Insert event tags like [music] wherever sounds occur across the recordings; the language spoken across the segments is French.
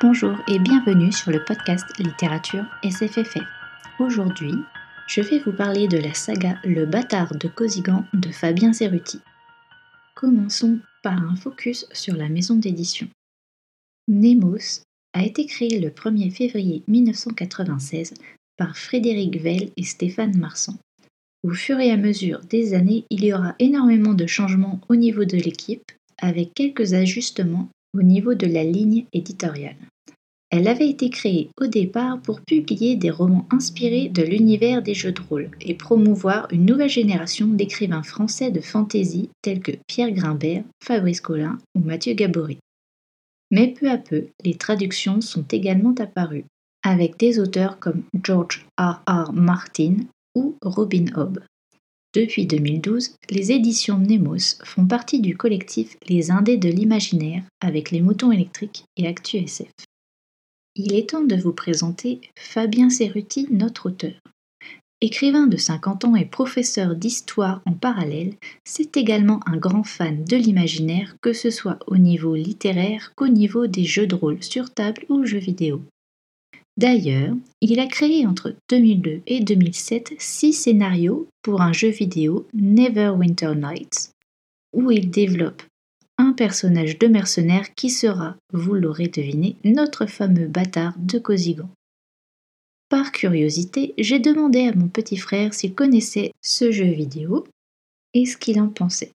Bonjour et bienvenue sur le podcast Littérature SFFF. Aujourd'hui, je vais vous parler de la saga Le bâtard de Cosigan de Fabien Cerruti. Commençons par un focus sur la maison d'édition. Nemos a été créé le 1er février 1996 par Frédéric Vell et Stéphane Marsan. Au fur et à mesure des années, il y aura énormément de changements au niveau de l'équipe, avec quelques ajustements au niveau de la ligne éditoriale. Elle avait été créée au départ pour publier des romans inspirés de l'univers des jeux de rôle et promouvoir une nouvelle génération d'écrivains français de fantasy tels que Pierre Grimbert, Fabrice Collin ou Mathieu Gabory. Mais peu à peu, les traductions sont également apparues, avec des auteurs comme George R. R. Martin ou Robin Hobb. Depuis 2012, les éditions Nemos font partie du collectif Les Indés de l'Imaginaire avec les moutons électriques et ActuSF. Il est temps de vous présenter Fabien Cerruti, notre auteur. Écrivain de 50 ans et professeur d'histoire en parallèle, c'est également un grand fan de l'imaginaire, que ce soit au niveau littéraire qu'au niveau des jeux de rôle sur table ou jeux vidéo. D'ailleurs, il a créé entre 2002 et 2007 six scénarios pour un jeu vidéo Neverwinter Nights, où il développe un personnage de mercenaire qui sera, vous l'aurez deviné, notre fameux bâtard de Cosigan. Par curiosité, j'ai demandé à mon petit frère s'il connaissait ce jeu vidéo et ce qu'il en pensait.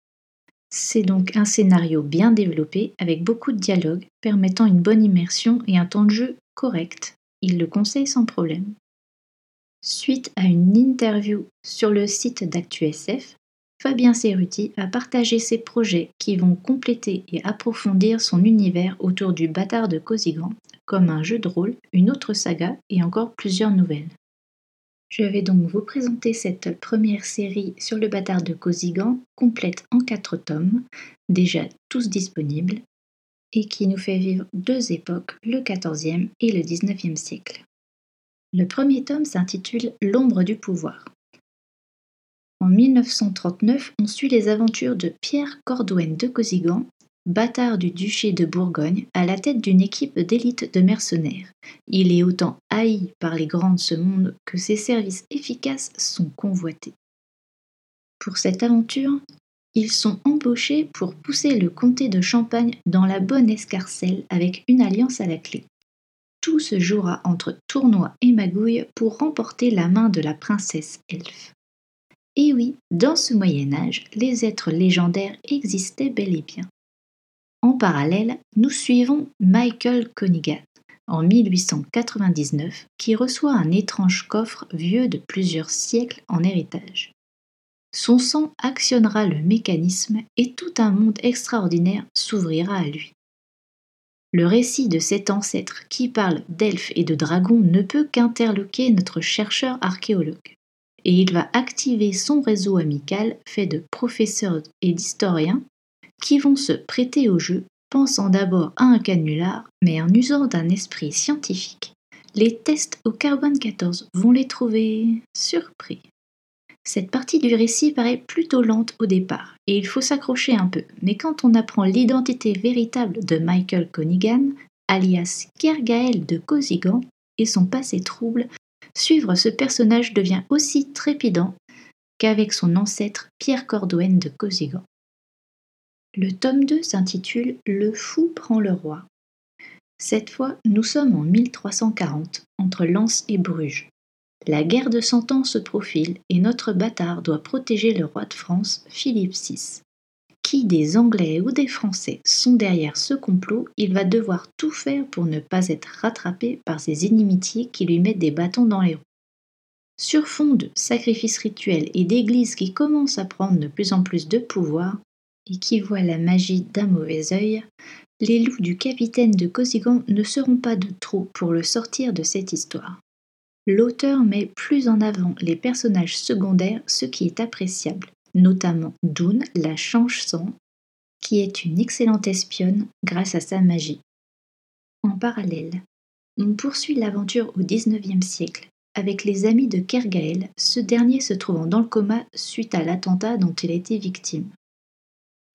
C'est donc un scénario bien développé avec beaucoup de dialogues permettant une bonne immersion et un temps de jeu correct il le conseille sans problème. Suite à une interview sur le site d'ActuSF, Fabien Cerruti a partagé ses projets qui vont compléter et approfondir son univers autour du bâtard de Cosigan, comme un jeu de rôle, une autre saga et encore plusieurs nouvelles. Je vais donc vous présenter cette première série sur le bâtard de Cosigan, complète en quatre tomes, déjà tous disponibles, et qui nous fait vivre deux époques, le XIVe et le XIXe siècle. Le premier tome s'intitule L'ombre du pouvoir. En 1939, on suit les aventures de Pierre Cordouenne de Cosigan, bâtard du duché de Bourgogne, à la tête d'une équipe d'élite de mercenaires. Il est autant haï par les grands de ce monde que ses services efficaces sont convoités. Pour cette aventure, ils sont embauchés pour pousser le comté de Champagne dans la bonne escarcelle avec une alliance à la clé. Tout se jouera entre tournoi et magouille pour remporter la main de la princesse elfe. Et oui, dans ce Moyen Âge, les êtres légendaires existaient bel et bien. En parallèle, nous suivons Michael Conigan, en 1899, qui reçoit un étrange coffre vieux de plusieurs siècles en héritage. Son sang actionnera le mécanisme et tout un monde extraordinaire s'ouvrira à lui. Le récit de cet ancêtre qui parle d'elfes et de dragons ne peut qu'interloquer notre chercheur archéologue. Et il va activer son réseau amical fait de professeurs et d'historiens qui vont se prêter au jeu, pensant d'abord à un canular, mais en usant d'un esprit scientifique. Les tests au carbone 14 vont les trouver surpris. Cette partie du récit paraît plutôt lente au départ, et il faut s'accrocher un peu, mais quand on apprend l'identité véritable de Michael Conigan, alias Kergael de Cosigan, et son passé trouble, suivre ce personnage devient aussi trépidant qu'avec son ancêtre Pierre Cordouenne de Cosigan. Le tome 2 s'intitule Le fou prend le roi. Cette fois, nous sommes en 1340, entre Lens et Bruges. La guerre de Cent Ans se profile et notre bâtard doit protéger le roi de France, Philippe VI. Qui des Anglais ou des Français sont derrière ce complot, il va devoir tout faire pour ne pas être rattrapé par ces inimitiés qui lui mettent des bâtons dans les roues. Sur fond de sacrifices rituels et d'églises qui commencent à prendre de plus en plus de pouvoir et qui voient la magie d'un mauvais œil, les loups du capitaine de Cosigan ne seront pas de trop pour le sortir de cette histoire. L'auteur met plus en avant les personnages secondaires, ce qui est appréciable, notamment Doon, la change-sang, qui est une excellente espionne grâce à sa magie. En parallèle, on poursuit l'aventure au XIXe siècle avec les amis de Kergael, ce dernier se trouvant dans le coma suite à l'attentat dont il a été victime.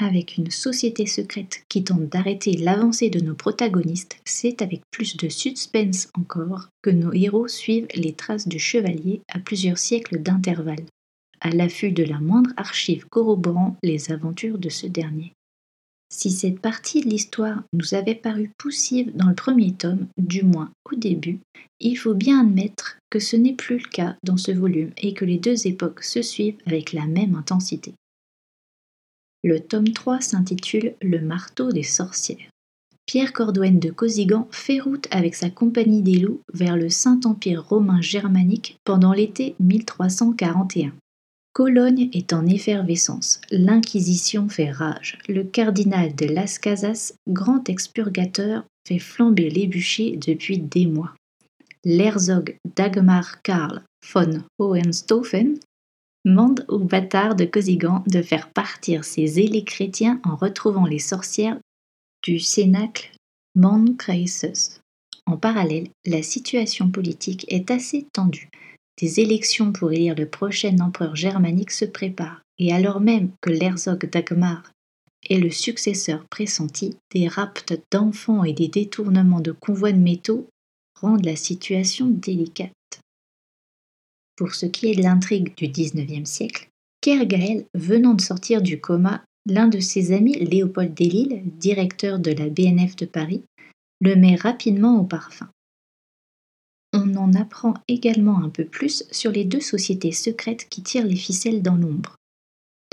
Avec une société secrète qui tente d'arrêter l'avancée de nos protagonistes, c'est avec plus de suspense encore que nos héros suivent les traces du chevalier à plusieurs siècles d'intervalle, à l'affût de la moindre archive corroborant les aventures de ce dernier. Si cette partie de l'histoire nous avait paru poussive dans le premier tome, du moins au début, il faut bien admettre que ce n'est plus le cas dans ce volume et que les deux époques se suivent avec la même intensité. Le tome 3 s'intitule Le marteau des sorcières. Pierre Cordouenne de Cosigan fait route avec sa compagnie des loups vers le Saint-Empire romain germanique pendant l'été 1341. Cologne est en effervescence, l'Inquisition fait rage, le cardinal de Las Casas, grand expurgateur, fait flamber les bûchers depuis des mois. L'herzog Dagmar Karl von Hohenstaufen mande aux bâtards de Cosigan de faire partir ses zélés chrétiens en retrouvant les sorcières du cénacle Mondkreises. En parallèle, la situation politique est assez tendue. Des élections pour élire le prochain empereur germanique se préparent, et alors même que l'herzog Dagmar est le successeur pressenti, des raptes d'enfants et des détournements de convois de métaux rendent la situation délicate. Pour ce qui est de l'intrigue du XIXe siècle, Kergael, venant de sortir du coma, l'un de ses amis, Léopold Delille, directeur de la BNF de Paris, le met rapidement au parfum on en apprend également un peu plus sur les deux sociétés secrètes qui tirent les ficelles dans l'ombre.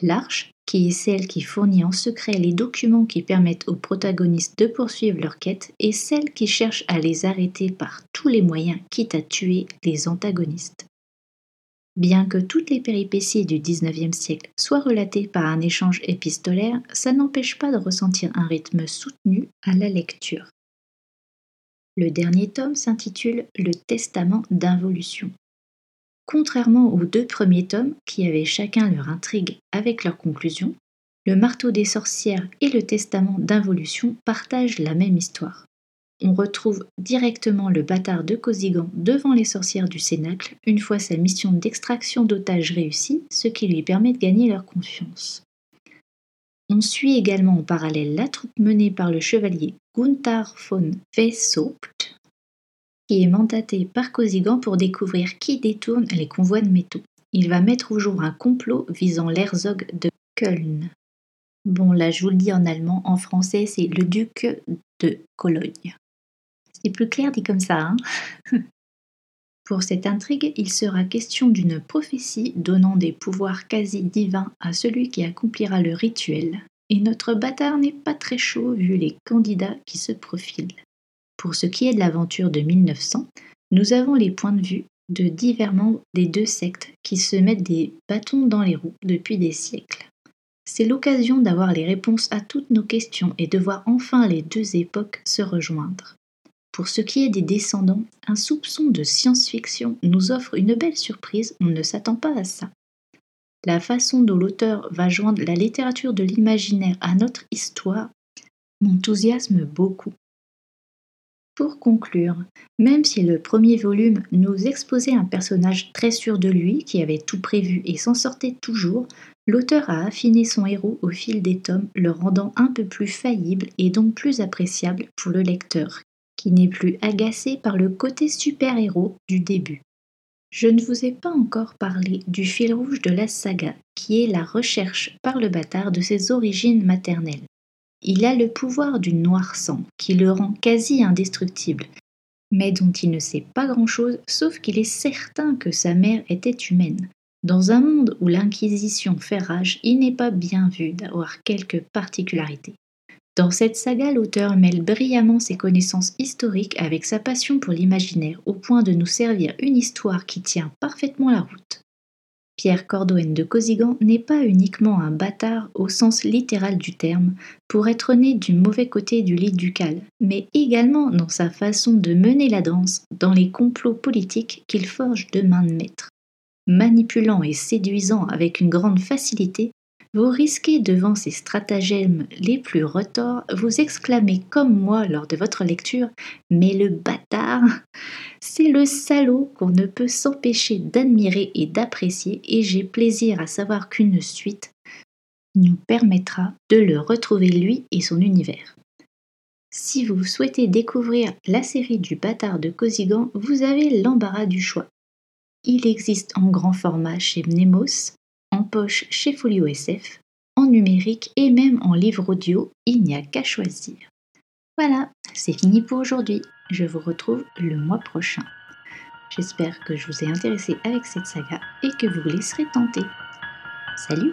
L'Arche, qui est celle qui fournit en secret les documents qui permettent aux protagonistes de poursuivre leur quête, et celle qui cherche à les arrêter par tous les moyens, quitte à tuer les antagonistes. Bien que toutes les péripéties du XIXe siècle soient relatées par un échange épistolaire, ça n'empêche pas de ressentir un rythme soutenu à la lecture. Le dernier tome s'intitule Le Testament d'involution. Contrairement aux deux premiers tomes, qui avaient chacun leur intrigue avec leur conclusion, le marteau des sorcières et le testament d'involution partagent la même histoire. On retrouve directement le bâtard de Cosigan devant les sorcières du Cénacle une fois sa mission d'extraction d'otages réussie, ce qui lui permet de gagner leur confiance. On suit également en parallèle la troupe menée par le chevalier Gunther von Weishaupt, qui est mandaté par Cosigan pour découvrir qui détourne les convois de métaux. Il va mettre au jour un complot visant l'herzog de Köln. Bon, là, je vous le dis en allemand, en français, c'est le duc de Cologne. C'est plus clair dit comme ça, hein [laughs] Pour cette intrigue, il sera question d'une prophétie donnant des pouvoirs quasi divins à celui qui accomplira le rituel. Et notre bâtard n'est pas très chaud vu les candidats qui se profilent. Pour ce qui est de l'aventure de 1900, nous avons les points de vue de divers membres des deux sectes qui se mettent des bâtons dans les roues depuis des siècles. C'est l'occasion d'avoir les réponses à toutes nos questions et de voir enfin les deux époques se rejoindre. Pour ce qui est des descendants, un soupçon de science-fiction nous offre une belle surprise, on ne s'attend pas à ça. La façon dont l'auteur va joindre la littérature de l'imaginaire à notre histoire m'enthousiasme beaucoup. Pour conclure, même si le premier volume nous exposait un personnage très sûr de lui, qui avait tout prévu et s'en sortait toujours, l'auteur a affiné son héros au fil des tomes, le rendant un peu plus faillible et donc plus appréciable pour le lecteur, qui n'est plus agacé par le côté super-héros du début. Je ne vous ai pas encore parlé du fil rouge de la saga, qui est la recherche par le bâtard de ses origines maternelles. Il a le pouvoir du noir sang, qui le rend quasi indestructible, mais dont il ne sait pas grand-chose, sauf qu'il est certain que sa mère était humaine. Dans un monde où l'Inquisition fait rage, il n'est pas bien vu d'avoir quelques particularités. Dans cette saga, l'auteur mêle brillamment ses connaissances historiques avec sa passion pour l'imaginaire au point de nous servir une histoire qui tient parfaitement la route. Pierre Cordouen de Cosigan n'est pas uniquement un bâtard au sens littéral du terme, pour être né du mauvais côté du lit ducal, mais également dans sa façon de mener la danse dans les complots politiques qu'il forge de main de maître. Manipulant et séduisant avec une grande facilité, vous risquez devant ces stratagèmes les plus retors, vous exclamer comme moi lors de votre lecture Mais le bâtard C'est le salaud qu'on ne peut s'empêcher d'admirer et d'apprécier, et j'ai plaisir à savoir qu'une suite nous permettra de le retrouver lui et son univers. Si vous souhaitez découvrir la série du bâtard de Cosigan, vous avez l'embarras du choix. Il existe en grand format chez Mnemos, en poche chez Folio SF, en numérique et même en livre audio, il n'y a qu'à choisir. Voilà, c'est fini pour aujourd'hui. Je vous retrouve le mois prochain. J'espère que je vous ai intéressé avec cette saga et que vous vous laisserez tenter. Salut